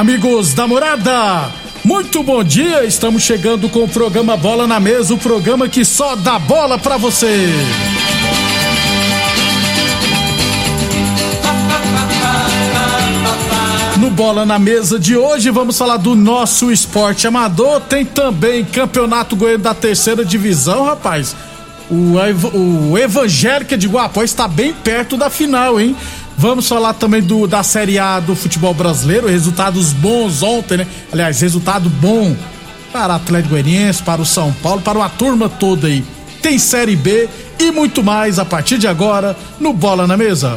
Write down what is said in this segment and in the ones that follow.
Amigos da morada, muito bom dia. Estamos chegando com o programa Bola na Mesa o programa que só dá bola pra você. No Bola na Mesa de hoje, vamos falar do nosso esporte amador. Tem também Campeonato Goiano da Terceira Divisão, rapaz. O, o Evangélica de Guapó está bem perto da final, hein? Vamos falar também do, da Série A do futebol brasileiro, resultados bons ontem, né? Aliás, resultado bom para o Atlético Goianiense, para o São Paulo, para uma turma toda aí. Tem Série B e muito mais a partir de agora no Bola na Mesa.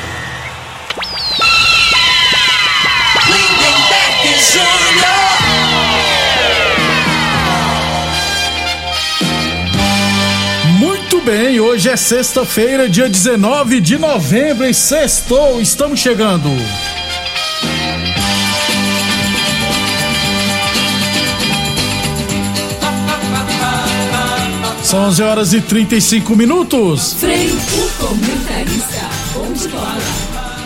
Muito bem, hoje é sexta-feira, dia 19 de novembro, e sextou, estamos chegando. São 11 horas e 35 minutos. Frei, o comentarista. Bom de bola.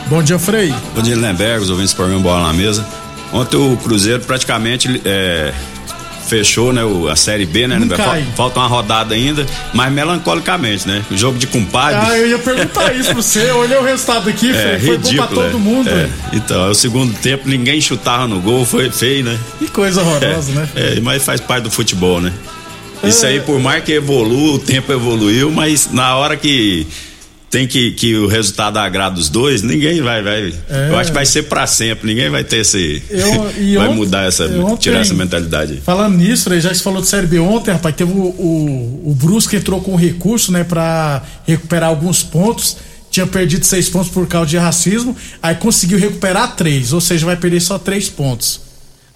Bom dia, Frei. Bom dia, Lemberg, os ouvintes do programa Bola na Mesa. Ontem o Cruzeiro praticamente é, fechou né, o- a Série B, né? Fal- cai. Falta uma rodada ainda, mas melancolicamente, né? O jogo de compadre. Ah, eu ia perguntar isso pra você. Olhei o resultado aqui, É Frei. Foi bom pra ridículo. todo é. mundo. É. Então, é o segundo tempo, ninguém chutava no gol, foi feio, né? Que coisa horrorosa, né? É, mas faz parte do futebol, né? Isso É. aí, por mais que evolua, o tempo evoluiu, mas na hora que tem que, que o resultado agrada os dois, ninguém vai, vai. É. Eu acho que vai ser pra sempre, ninguém vai ter esse. Eu- vai ontem- mudar essa. ontem- tirar essa mentalidade. aí. Falando nisso, Frei, já você falou de Série B ontem, rapaz, teve o, o, o Brusque entrou com recurso, né, pra recuperar alguns pontos. Tinha perdido seis pontos por causa de racismo, aí conseguiu recuperar três, ou seja, vai perder só três pontos.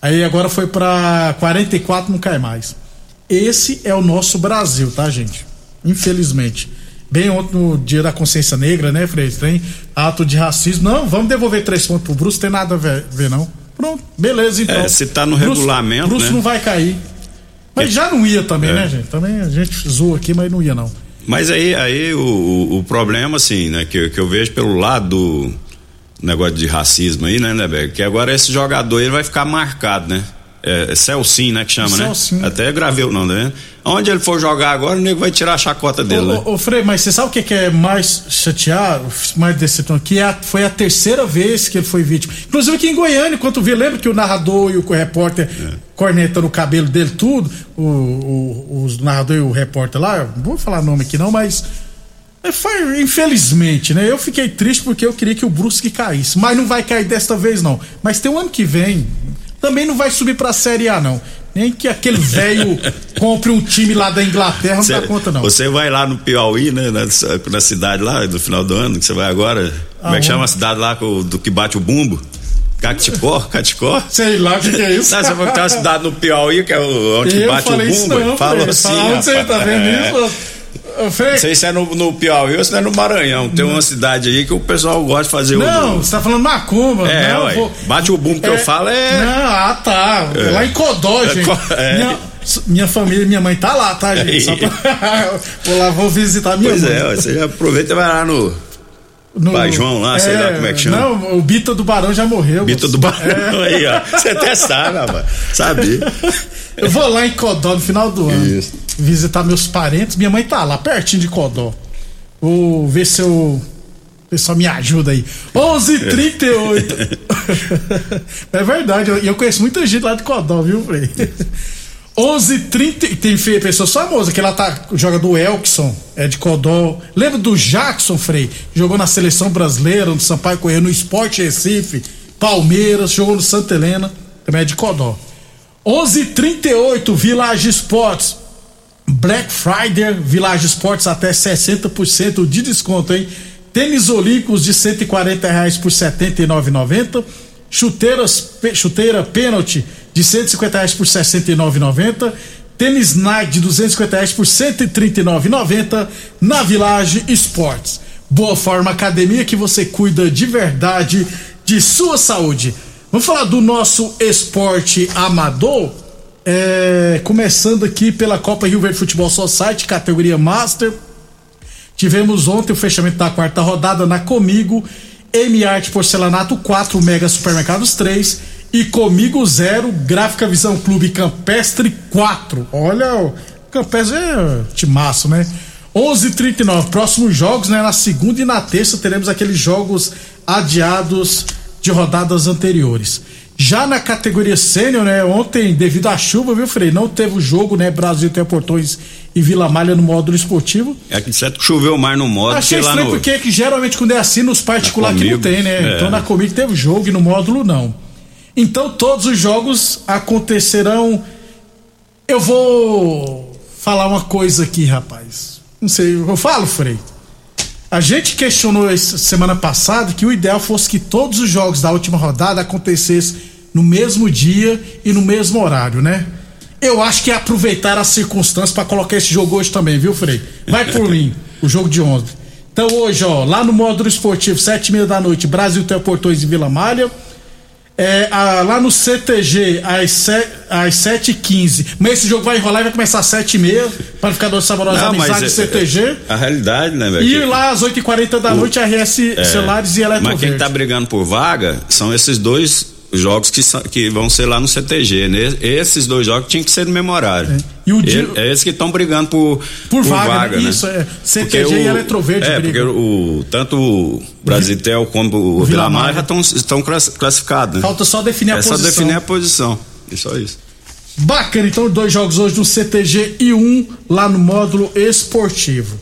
Aí agora foi pra 44, não cai mais. Esse é o nosso Brasil, tá, gente? Infelizmente. Bem ontem no dia da consciência negra, né, Frei? Tem ato de racismo. Não, vamos devolver três pontos pro Brusque, tem nada a ver, não. Pronto, beleza então. É, se tá no Brusque- regulamento, Brusque né? não vai cair. Mas já não ia também, É. né, gente? Também a gente zoa aqui, mas não ia não. Mas aí, aí o, o, problema, assim, né, que, eu- que eu vejo pelo lado do negócio de racismo aí, né, Neberg? Que agora esse jogador ele vai ficar marcado, né? É, é Celcin, né, que chama, Celcin. né? Até gravei o nome, né? Onde ele for jogar agora, o nego vai tirar a chacota dele, né? Ô, ô, ô, Frei, mas você sabe o que, que é mais chateado, mais decepcionante? Que é a- foi a terceira vez que ele foi vítima. Inclusive aqui em Goiânia, enquanto vi, lembra que o narrador e o repórter É. cornetando o cabelo dele, tudo, o, o, os narrador e o repórter lá, não vou falar nome aqui não, mas é, foi, infelizmente, né? Eu fiquei triste porque eu queria que o Brusque caísse, mas não vai cair desta vez não. Mas tem um ano que vem, também não vai subir pra Série A não. Nem que aquele velho compre um time lá da Inglaterra, não dá conta não. Você vai lá no Piauí, né? Na, na cidade lá, do final do ano, que você vai agora. Como é que chama a cidade lá com- do que bate o bumbo? Caticó? Caticó? Sei lá o que, que é isso. Não, você vai uma cidade no Piauí, que é onde Eu bate o bumbo. não, Frei. assim. Fala, Onde você tá vendo É. isso? Ô, Frei, Não sei se é no, no Piauí ou se é no Maranhão. Tem uma cidade aí que o pessoal gosta de fazer não, você tá falando macumba. É, não, vou- Bate o bumbo que eu falo é. Não, ah, tá. É. Lá em Codó, É, gente. é. Minha, minha família, minha mãe tá lá, tá, gente? Aí. Só pra... vou lá, vou visitar minha Pois mãe. é, ué, você já aproveita e vai lá no No- Pai João lá, sei lá como é que chama. Não, o Bita do Barão já morreu. Bita do Barão aí, ó. Você até sabe, rapaz. Sabia. Eu vou lá em Codó no final do ano. Isso. Visitar meus parentes. Minha mãe tá lá, pertinho de Codó. Vou ver se eu. O pessoal me ajuda aí. 11:38. é verdade, eu, eu conheço muita gente lá de Codó, viu, Frei? 11:30 tem pessoas famosas que ela tá joga do Elkson, é de Codó. Lembra do Jackson Frei? Jogou na seleção brasileira, no Sampaio Correio, no Esporte Recife, Palmeiras, jogou no Santa Helena, também é de Codó. 11:38 Village Sports. Black Friday, Village Sports até 60% de desconto, hein? Tênis olímpicos de 140 reais por R$ 79,90. Chuteiras, chuteira pênalti de 150 reais por R$ 69,90. Tênis Nike de 250 reais por R$ 139,90 na Village Sports. Boa Forma Academia que você cuida de verdade de sua saúde. Vamos falar do nosso esporte amador. É, começando aqui pela Copa Rio Verde Futebol Society, categoria Master. Tivemos ontem o fechamento da quarta rodada na Comigo, M-Art Porcelanato 4, Mega Supermercados 3 e Comigo 0, Gráfica Visão Clube Campestre 4. Olha, o Campestre é timaço, né? 11:39 próximos jogos, né? Na segunda e na terça teremos aqueles jogos adiados de rodadas anteriores. Já na categoria sênior, né? Ontem, devido à chuva, viu, Frei? Não teve o jogo, né? Brasil tem Portões e Vila Malha no módulo esportivo. É que certo que choveu mais no modo Achei que lá estranho no. porque que geralmente quando é assim nos particulares que não tem, né? é. Então na Comigo teve jogo e no módulo não. Então todos os jogos acontecerão. Eu vou falar uma coisa aqui, rapaz. Não sei, eu falo, Frei. A gente questionou essa semana passada que o ideal fosse que todos os jogos da última rodada acontecessem no mesmo dia e no mesmo horário, né? Eu acho que é aproveitar as circunstâncias para colocar esse jogo hoje também, viu, Frei? Vai por mim, o jogo de ontem. Então hoje, ó, lá no módulo esportivo, sete e meia da noite, Brasil tem Portões e Vila Malha. É, a- lá no CTG, às, se, às 7h15. Mas esse jogo vai enrolar e vai começar às 7h30 para ficar dando saborosa Não, mas amizade é- CTG. é- a realidade, né, velho? E lá às 8h40 da O- noite, RS É, Celulares e Mas quem tá brigando por vaga são esses dois jogos que, que vão ser lá no CTG. Né? Esses dois jogos tinham que ser no mesmo horário. E o dia- É esses que estão brigando por, Por vaga, né? né? Isso, é. Porque CTG e Eletroverde É, brigam. porque o, tanto o Brasitel como o Vila Vila. Mar já estão classificados. Né? Falta só definir a é só posição. definir a posição. E só isso. Bacana, então dois jogos hoje no CTG e um lá no módulo esportivo.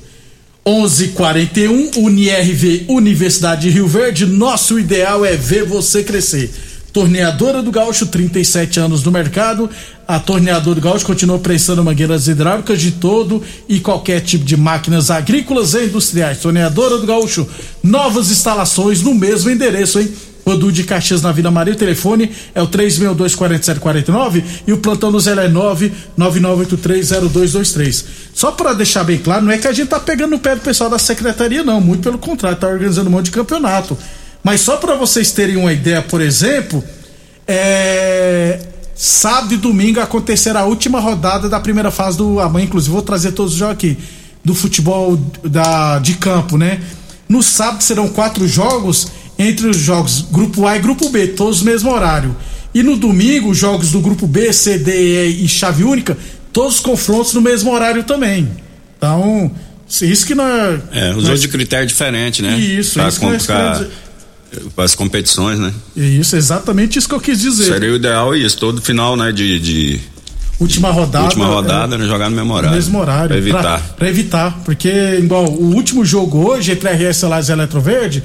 11:41 UniRV Universidade de Rio Verde. Nosso ideal é ver você crescer. Torneadora do Gaúcho, 37 anos no mercado. A Torneadora do Gaúcho continua prestando mangueiras hidráulicas de todo e qualquer tipo de máquinas agrícolas e industriais. Torneadora do Gaúcho, novas instalações no mesmo endereço, hein? Rodu de Caxias na Vila Maria, o telefone é o 3624749 e o plantão do Zé é 999830223. Só para deixar bem claro, não é que a gente tá pegando no pé do pessoal da secretaria não, muito pelo contrário, tá organizando um monte de campeonato. Mas só para vocês terem uma ideia, por exemplo, é sábado e domingo acontecerá a última rodada da primeira fase do amanhã, inclusive vou trazer todos os jogos aqui do futebol da de campo, né? No sábado serão quatro jogos entre os jogos grupo A e grupo B, todos no mesmo horário. E no domingo, os jogos do grupo B, C, D E e chave única, todos os confrontos no mesmo horário também. Então, isso que não é. É, é- dois de critério diferente, né? Isso, pra isso que nós complicar para as competições, né? Isso, exatamente isso que eu quis dizer. Seria o ideal isso, todo final, né, de, de Última rodada. última rodada, é, né, jogar no mesmo no horário. mesmo horário. Pra evitar. Pra, pra evitar. Porque, igual, o último jogo hoje, entre RS Celulares e Eletroverde,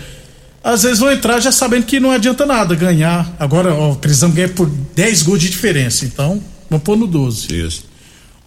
às vezes vão entrar já sabendo que não adianta nada ganhar. Agora, ó, precisamos ganhar por 10 gols de diferença. Então, vamos pôr no 12. Isso.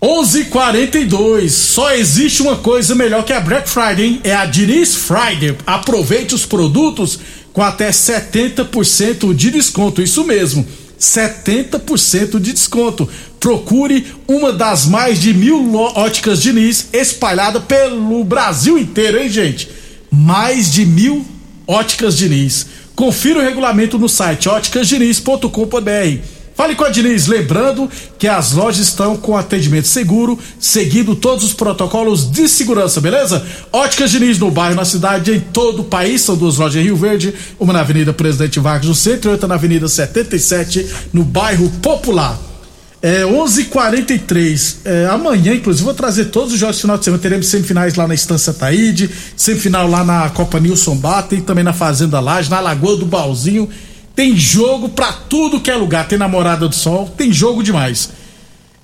11:42. Só existe uma coisa melhor que a Black Friday, hein? É a Diniz Friday. Aproveite os produtos com até 70% de desconto. Isso mesmo. 70% de desconto. Procure uma das mais de mil óticas Diniz espalhada pelo Brasil inteiro, hein, gente? Mais de mil óticas Diniz. Confira o regulamento no site óticasdiniz.com.br. Fale com a Diniz, lembrando que as lojas estão com atendimento seguro, seguindo todos os protocolos de segurança, beleza? Óticas Diniz no bairro, na cidade, em todo o país. São duas lojas em Rio Verde, uma na Avenida Presidente Vargas no centro e outra na Avenida 77, no bairro Popular. É 11:43. É, amanhã, inclusive, vou trazer todos os jogos de final de semana. Teremos semifinais lá na Estância Taíde, semifinal lá na Copa Nilson Bata e também na Fazenda Laje, na Lagoa do Balzinho. Tem jogo pra tudo que é lugar. Tem Namorada do Sol, tem jogo demais.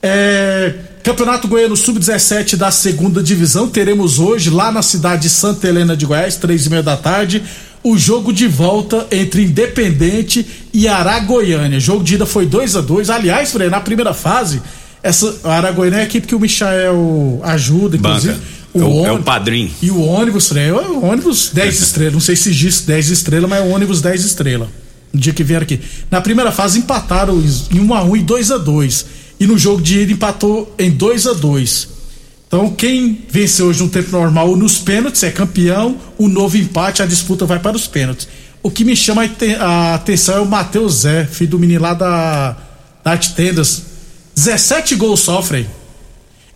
É, Campeonato Goiano Sub-17 da segunda divisão. Teremos hoje, lá na cidade de Santa Helena de Goiás, três e meia da tarde, o jogo de volta entre Independente e Aragoiânia. Jogo de ida foi 2 a 2 Aliás, Frei, na primeira fase, essa a Aragoiânia é a equipe que o Michael ajuda, inclusive. Banca. É o- é o ônibus- padrinho. E o ônibus, Frei, é o ônibus 10 estrelas. Não sei se diz 10 estrelas, mas é o ônibus 10 estrelas. No dia que vieram aqui. Na primeira fase empataram em 1 a 1 e 2 a 2 E no jogo de ida empatou em 2 a 2 Então, quem venceu hoje no tempo normal ou nos pênaltis é campeão. O novo empate, a disputa vai para os pênaltis. O que me chama a te- a atenção é o Matheus Zé, filho do menino lá da, da Tendas. 17 gols sofrem.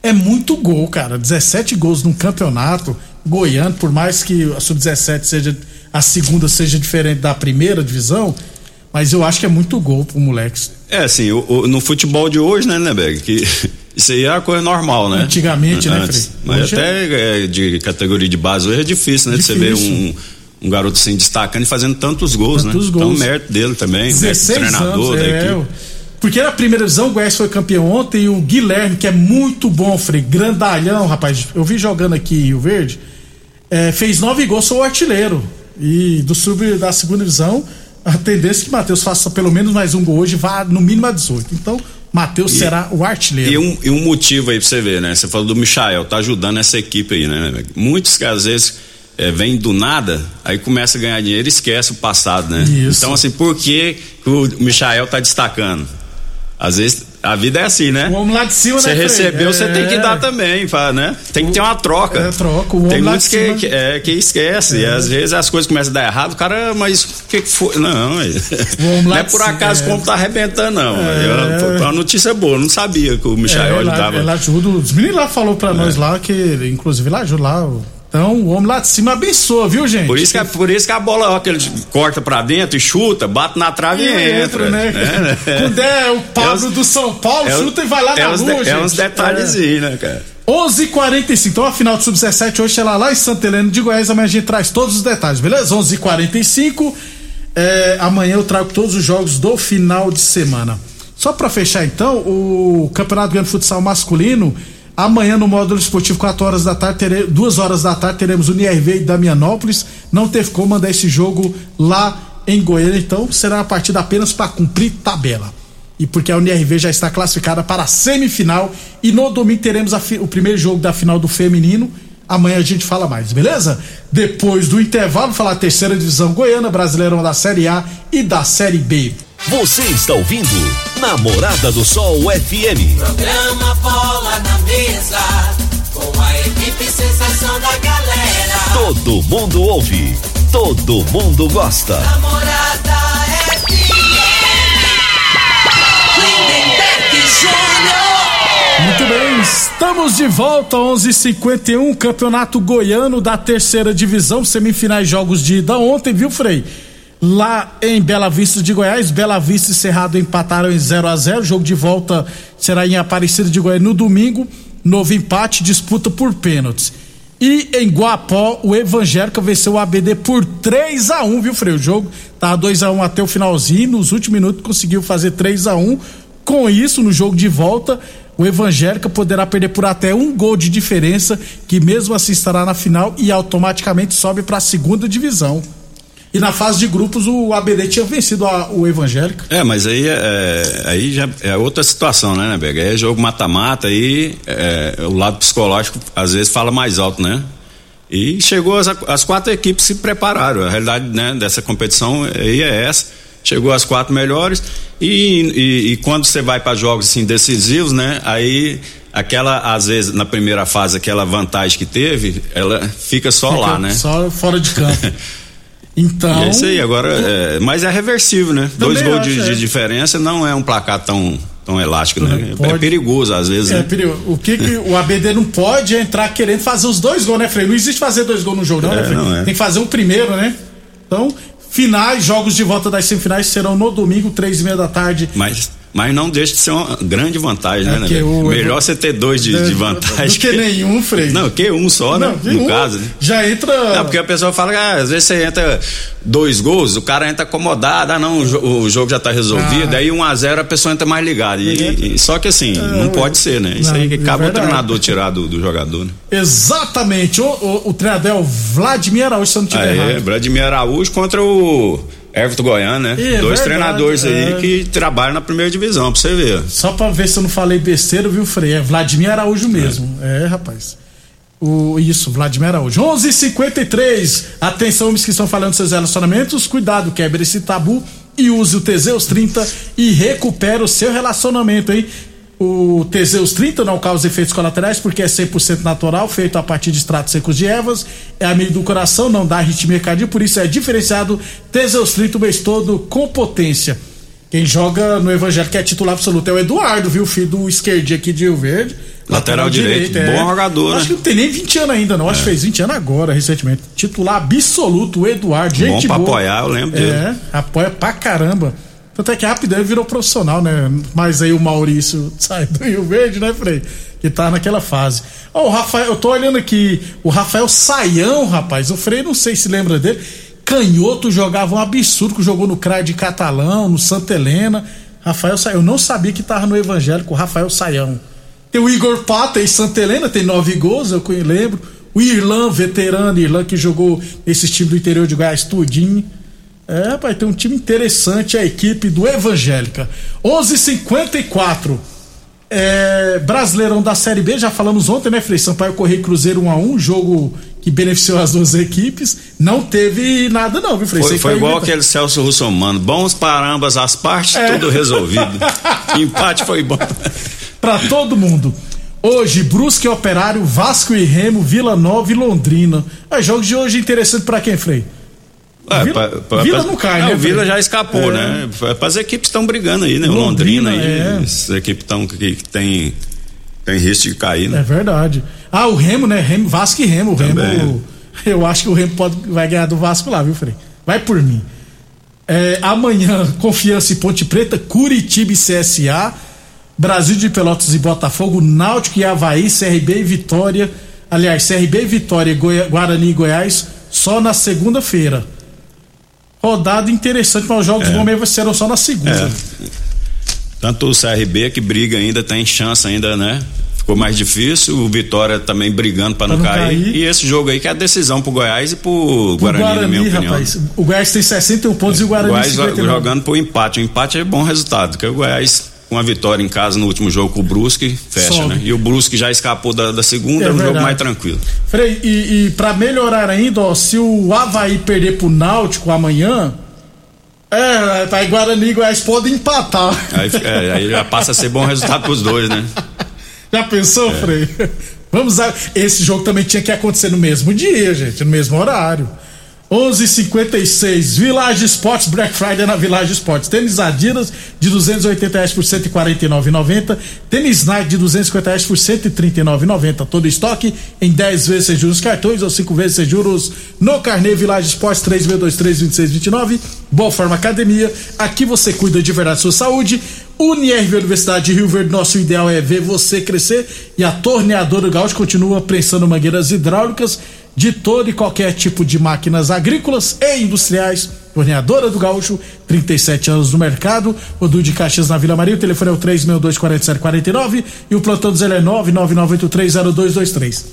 É muito gol, cara. 17 gols num campeonato goiano, por mais que a Sub-17 seja. A segunda seja diferente da primeira divisão, mas eu acho que é muito gol pro moleque. É assim, o- o- no futebol de hoje, né, Neberg? Que isso aí é a coisa normal, né? Antigamente, né, Antes. Frei? Mas Hoje até é, de categoria de base hoje é difícil, né? de Você ver Difícil. um, um garoto assim destacando e fazendo tantos gols, Tantos né? gols. Então, mérito dele também, mérito do 16 treinador anos, da é, equipe. Porque na primeira divisão o Goiás foi campeão ontem e o Guilherme, que é muito bom, Frei, grandalhão, rapaz. Eu vi jogando aqui em Rio Verde, é, fez nove gols, sou o artilheiro. E do sub da segunda divisão, a tendência é que Matheus faça pelo menos mais um gol hoje, vá no mínimo a 18. Então, Matheus será o artilheiro. E um, e um motivo aí pra você ver, né? Você falou do Michael, tá ajudando essa equipe aí, né? Muitos que às vezes é, vêm do nada, aí começa a ganhar dinheiro e esquece o passado, né? Isso. Então, assim, por que, que o Michael tá destacando? Às vezes a vida é assim, né? O homem lá de cima, Você né, recebeu, você É. tem que dar também, né? Tem que ter uma troca. É, troca. O homem Tem muitos que, que, é, que esquece. E às vezes as coisas começam a dar errado, o cara, mas o que, que foi? Não, é- não é por acaso é. como tá arrebentando, não. É. Foi uma notícia boa, eu não sabia que o Michael É, ela, ajudava. ela ajuda. Os meninos lá falou pra nós lá que, inclusive, lá ajuda lá. Então, o homem lá de cima abençoa, viu, gente? Por isso, que, a- por isso que a bola, ó, que ele corta pra dentro e chuta, bate na trave e, E entra. né? É, Quando é o Pablo É do São Paulo, é chuta e vai lá é na lua, de- gente. É uns detalhezinhos, né, cara? 11:45. Então a final do Sub-17 hoje será lá em Santa Helena de Goiás. Amanhã a gente traz todos os detalhes, beleza? 11:45. É, amanhã eu trago todos os jogos do final de semana. Só pra fechar então, o Campeonato Grande Futsal Masculino. Amanhã no módulo esportivo, 4 horas da tarde, tere, 2 horas da tarde, teremos o NRV e Damianópolis. Não teve como mandar esse jogo lá em Goiânia, então será uma partida apenas para cumprir tabela e porque a UNRV já está classificada para a semifinal e no domingo teremos o primeiro jogo da final do feminino. Amanhã a gente fala mais, beleza? Depois do intervalo, falar terceira divisão goiana, Brasileirão da Série A e da Série B. Você está ouvindo Namorada do Sol FM. Programa Bola na Mesa, com a equipe sensação da galera. Todo mundo ouve, todo mundo gosta. Namorada Lindenberg Júnior. Muito bem, estamos de volta, 11:51 Campeonato Goiano da terceira divisão, semifinais jogos de ida ontem, viu, Frei? Lá em Bela Vista de Goiás, Bela Vista e Cerrado empataram em 0 a 0 Jogo de volta será em Aparecida de Goiás no domingo. Novo empate, disputa por pênaltis. E em Guapó, o Evangélica venceu o ABD por 3 a 1 viu, Frei? O jogo tava 2 a 1 até o finalzinho, nos últimos minutos conseguiu fazer 3 a 1 Com isso, no jogo de volta, o Evangélica poderá perder por até um gol de diferença, que mesmo assim estará na final e automaticamente sobe para a segunda divisão. E na fase de grupos, o ABD tinha vencido a- o Evangélica. É, mas aí, é, aí já é outra situação, né, né, Bega? É jogo mata-mata aí é, o lado psicológico às vezes fala mais alto, né? E chegou as, as quatro equipes se prepararam. A realidade né, dessa competição aí é essa. Chegou as quatro melhores E, e, e quando você vai para jogos assim decisivos, né? Aí aquela, às vezes, na primeira fase, aquela vantagem que teve, ela fica só Fica lá, né? Só fora de campo. Então. E é isso aí, agora. É, mas é reversível, né? Dois gols de, de é. diferença não é um placar tão, tão elástico, né? Pode. É perigoso, às vezes, É, né? perigo. O que, que o ABD não pode é entrar querendo fazer os dois gols, né, Frei? Não existe fazer dois gols no jogo, não, É, né, Frei? não é. Tem que fazer um primeiro, né? Então, finais, jogos de volta das semifinais serão no domingo, três e meia da tarde. Mas, mas não deixa de ser uma grande vantagem, É, né? né? o- Melhor você ter dois de, de vantagem. Do que nenhum, Frei. Não, que um só, né? de no um, caso, né? Já entra. Não, porque a pessoa fala que ah, às vezes você entra dois gols, o cara entra acomodado, ah não, o, jo- o jogo já tá resolvido, Ah. aí 1 a 0 a pessoa entra mais ligada. E, e- só que assim, não pode ser, né? Isso Não, aí que é acaba o verdade. treinador tirar do, do jogador, né? Exatamente. O, o, o treinador é o Vladimir Araújo, se eu não tiver Aí, errado. Vladimir Araújo contra o Everton Goiano, né? É, Dois verdade, treinadores aí é. que trabalham na primeira divisão, pra você ver. Só pra ver se eu não falei besteira, viu, Frei? É Vladimir Araújo mesmo. É, rapaz. O, isso, Vladimir Araújo. 11:53 h 53 Atenção, homens que estão falando seus relacionamentos. Cuidado, quebre esse tabu e use o Teseus 30 e recupera o seu relacionamento, hein? O Teseus 30 não causa efeitos colaterais porque é 100% natural, feito a partir de extratos secos de ervas, é amigo do coração, não dá arritmia cardíaca, por isso é diferenciado Teseus 30 o mês todo com potência. Quem joga no Evangelho que é titular absoluto é o Eduardo, viu? Filho do esquerdinho aqui de Rio Verde. Lateral direito, bom jogador, Acho né? que não tem nem 20 anos ainda, não. Acho que fez 20 anos agora, recentemente. Titular absoluto, o Eduardo. Bom Gente pra boa. apoiar, eu lembro dele. É, apoia pra caramba. Tanto é que rapidão ele virou profissional, né? Mas aí o Maurício sai do Rio Verde, né, Frei? Que tá naquela fase. Ó, o Rafael, eu tô olhando aqui, o Rafael Saião, rapaz, o Frei não sei se lembra dele. Canhoto jogava um absurdo, que jogou no CRAI de Catalão, no Santa Helena. Rafael Saião, eu não sabia que tava no evangélico, o Rafael Saião. Tem o Igor Pata em Santa Helena, tem nove gols, eu lembro. O Irlan, veterano, Irlan que jogou esse time do interior de Goiás tudinho. É, rapaz, tem um time interessante, a equipe do Evangélica. 11:54 é, Brasileirão da Série B, já falamos ontem, né, Frei? Sampaio Correio Cruzeiro 1 a 1 jogo que beneficiou as duas equipes. Não teve nada, não, viu, Frei? Foi, foi igual aquele Celso Russomano. Bons para ambas as partes, É. tudo resolvido. Empate foi bom. Pra todo mundo. Hoje, Brusque e Operário, Vasco e Remo, Vila Nova e Londrina. É, jogos de hoje interessante pra quem, Frei? É, Vila- Vila não cai, né, O Vila já escapou, É. né? As equipes estão brigando aí, né? O Londrina, Londrina, aí, é. as equipes estão que, que tem, tem risco de cair, É né? verdade. Ah, o Remo, né? Remo, Vasco e Remo. O Remo. Também. Eu acho que o Remo pode, vai ganhar do Vasco lá, viu, Frei? Vai por mim. É, amanhã, Confiança e Ponte Preta, Curitiba e CSA, Brasil de Pelotas e Botafogo, Náutico e Havaí, CRB e Vitória. Aliás, CRB e Vitória, Goi- Guarani e Goiás, só na segunda-feira. Rodada interessante, mas os jogos É. bons serão só na segunda. É. Tanto o CRB que briga ainda, tem chance ainda, né? Ficou mais difícil, o Vitória também brigando para não, não cair. cair. E esse jogo aí que é a decisão pro Goiás e pro O Guarani, na Guarani, minha opinião. rapaz. O Goiás tem 61 pontos e o O Guarani Goiás 59. jogando pro empate. O empate é bom resultado, porque o Goiás, com a vitória em casa no último jogo com o Brusque, fecha, Sobe. né? E o Brusque já escapou da, da segunda, É é um jogo verdade. mais tranquilo. Frei, e, e para melhorar ainda, ó, se o Havaí perder pro Náutico amanhã, é, aí Guarani e Goiás podem empatar. Aí, é, aí já passa a ser bom resultado pros dois, né? Já pensou, É. Frei? Vamos lá. Esse jogo também tinha que acontecer no mesmo dia, gente, no mesmo horário. 11:56 Village Sports Black Friday na Village Sports. Tênis Adidas de 280 reais por 149,90. Tênis Nike de 250 reais por 139,90. Todo estoque em 10 vezes sem juros cartões ou 5 vezes sem juros no Carnê Village Sports 36232629. Boa Forma Academia. Aqui você cuida de verdade da sua saúde. Unirv Universidade de Rio Verde, nosso ideal é ver você crescer e a torneadora Gaúcho continua prensando mangueiras hidráulicas de todo e qualquer tipo de máquinas agrícolas e industriais. Torneadora do Gaúcho, 37 anos no mercado. Rodu de Caxias na Vila Maria. O telefone é o 3624749 e o plantão do Zé é 999830223.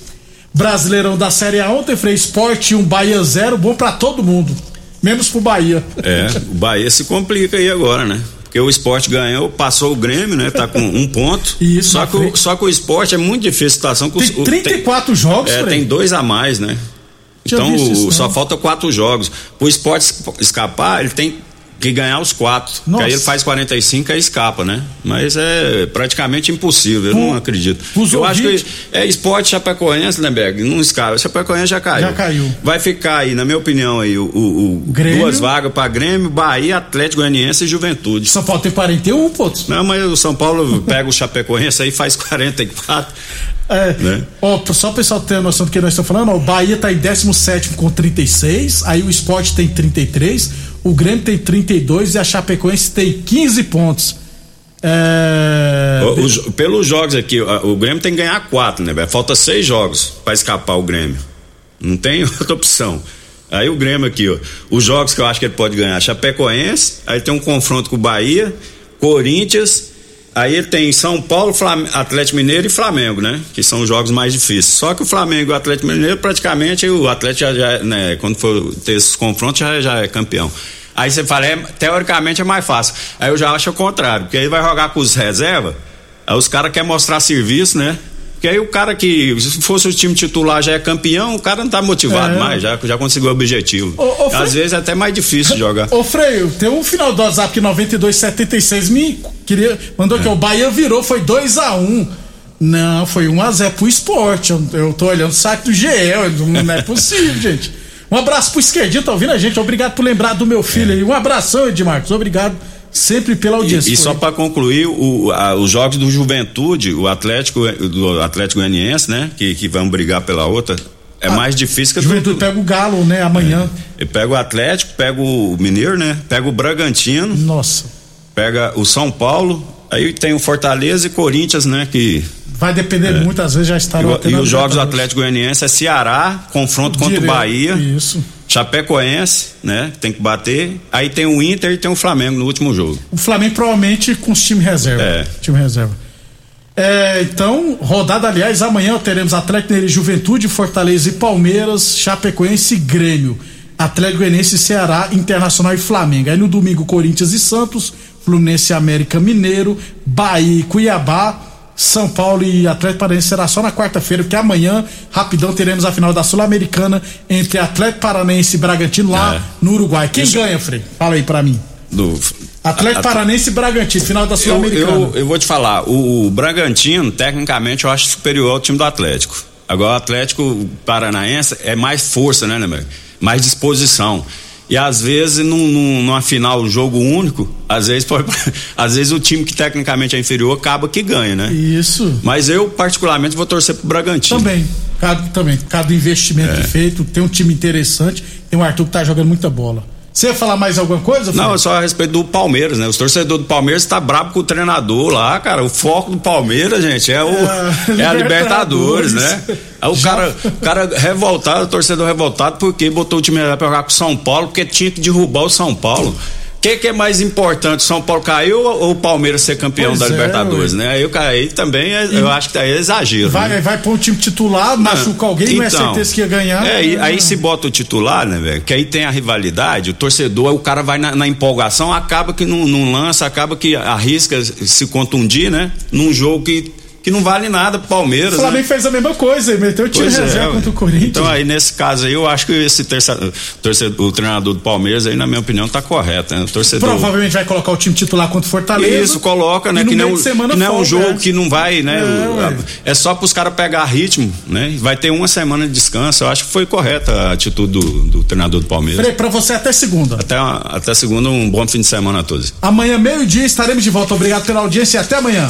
Brasileirão da Série A ontem, Frei Esporte 1 Bahia 0, bom pra todo mundo, menos pro Bahia. É, o Bahia se complica aí agora, né? Porque o esporte ganhou, passou o Grêmio, né? Tá com um ponto. Isso, só, que o, só que o esporte é muito difícil a situação. que o- Tem o- 34 jogos, É, tem dois a mais, né? Então isso, o- só não. falta quatro jogos. O esporte escapar, ele tem, que ganhar os quatro. Nossa. Que aí ele faz 45 e escapa, né? Mas é praticamente impossível, eu não acredito. Eu acho que ouvintes- é esporte Chapecoense, né, Berg? Não escapa. Chapecoense já caiu. Já caiu. Vai ficar aí, na minha opinião, aí, o, o- Grêmio. duas vagas para Grêmio, Bahia, Atlético Goianiense e Juventude. São Paulo tem 41 pontos. Não, mas o São Paulo pega o Chapecoense aí faz 44. É. Né? Ó, só o pessoal ter a noção do que nós estamos falando, ó, o Bahia tá em 17 com 36, aí o Sport tem 33, o Grêmio tem 32 e a Chapecoense tem 15 pontos. É. Os- pelos jogos aqui, o, Grêmio tem que ganhar quatro, né? Falta seis jogos para escapar o Grêmio. Não tem outra opção. Aí o Grêmio aqui, ó. Os jogos que eu acho que ele pode ganhar: Chapecoense, aí tem um confronto com o Bahia, Corinthians, aí tem São Paulo, Flam- Atlético Mineiro e Flamengo, né? Que são os jogos mais difíceis. Só que o Flamengo e o Atlético Mineiro, praticamente, o Atlético já, já né, quando for ter esses confrontos, já, já é campeão. Aí você fala, é, teoricamente é mais fácil. Aí eu já acho o contrário, porque aí vai jogar com os reservas, aí os caras querem mostrar serviço, né? Porque aí o cara que, se fosse o time titular já é campeão, o cara não tá motivado É. mais, já, já conseguiu o objetivo. Ô, ô, Às vezes é até mais difícil jogar. Ô Freio, tem um final do WhatsApp que 9276 me queria, mandou É. que o Bahia virou, foi 2 a 1 Não, foi 1 a 0 pro esporte. Eu, eu tô olhando o saco do GL, não é possível, gente. Um abraço pro esquerdinho, tá ouvindo a gente? Obrigado por lembrar do meu filho aí. Um abração, Edmarcos. Obrigado sempre pela audiência. É. E, e só para concluir, o- a- os jogos do Juventude, o Atlético, do Atlético Goianiense, né? Que, que vão brigar pela outra, é mais difícil que Ah, Juventude pega o Galo, né, amanhã. Ele pega o Atlético, pega o Mineiro, né? Pega o Bragantino, Nossa. pega o São Paulo, aí tem o Fortaleza e Corinthians, né? Que Vai depender muito, às vezes já está e, e os jogos do Atlético Goianiense é Ceará, confronto contra o Bahia, Isso. Chapecoense, né? Tem que bater. Aí tem o Inter e tem o Flamengo no último jogo. O Flamengo provavelmente com os times reserva. É. Time reserva. É, então, rodada, aliás, amanhã teremos Atlético Mineiro e Juventude, Fortaleza e Palmeiras, Chapecoense e Grêmio, Atlético Goianiense Ceará, Internacional e Flamengo. Aí no domingo, Corinthians e Santos, Fluminense América Mineiro, Bahia e Cuiabá, São Paulo e Atlético Paranaense será só na quarta-feira, porque amanhã, rapidão, teremos a final da Sul-Americana entre Atlético Paranaense e Bragantino lá É. no Uruguai. Quem Isso- ganha, Frei? Fala aí pra mim. Do, Atlético Paranense e Bragantino, final da eu, Sul-Americana. eu, eu vou te falar, o, o Bragantino, tecnicamente, eu acho superior ao time do Atlético. Agora, o Atlético Paranaense é mais força, né, né, mais disposição. E às vezes, num, num- numa final, jogo único, às vezes, pode, às vezes o time que tecnicamente é inferior acaba que ganha, né? Isso. Mas eu, particularmente, vou torcer pro Bragantino. Também. Cada, também. Cada investimento É. feito, tem um time interessante, tem o Arthur que tá jogando muita bola. Você ia falar mais alguma coisa? Não, é Fred? só a respeito do Palmeiras, né? Os torcedores do Palmeiras tá bravo com o treinador lá, cara. O foco do Palmeiras, gente, é o É, é, a Libertadores. Né? Aí o cara, o cara revoltado, o torcedor revoltado porque botou o time pra jogar com o São Paulo, porque tinha que derrubar o São Paulo. O que, que é mais importante, São Paulo caiu ou o Palmeiras ser campeão Pois da é, Libertadores, ué. né? Aí eu caí também, é- eu acho que aí é exagero. vai, né? vai pôr um time titular, machuca alguém, não é Então, certeza que ia ganhar. É, e aí se bota o titular, né, velho? Que aí tem a rivalidade, o torcedor, o cara vai na, na empolgação, acaba que não, não lança, acaba que arrisca se contundir, né? Num jogo que, que não vale nada pro Palmeiras. O Flamengo né? fez a mesma coisa, meteu o time é, reserva ué. contra o Corinthians. Então aí nesse caso aí eu acho que esse terça, torcedor, o treinador do Palmeiras aí na minha opinião tá correto, né? O torcedor Provavelmente vai colocar o time titular contra o Fortaleza. isso, coloca, né? Que não, que não é um jogo é. que não vai, né? É, é só pros caras pegar ritmo, né? Vai ter uma semana de descanso. Eu acho que foi correta a atitude do, do treinador do Palmeiras. Frei, pra você até segunda. Até, até segunda, um bom fim de semana a todos. Amanhã, meio-dia, estaremos de volta. Obrigado pela audiência e até amanhã.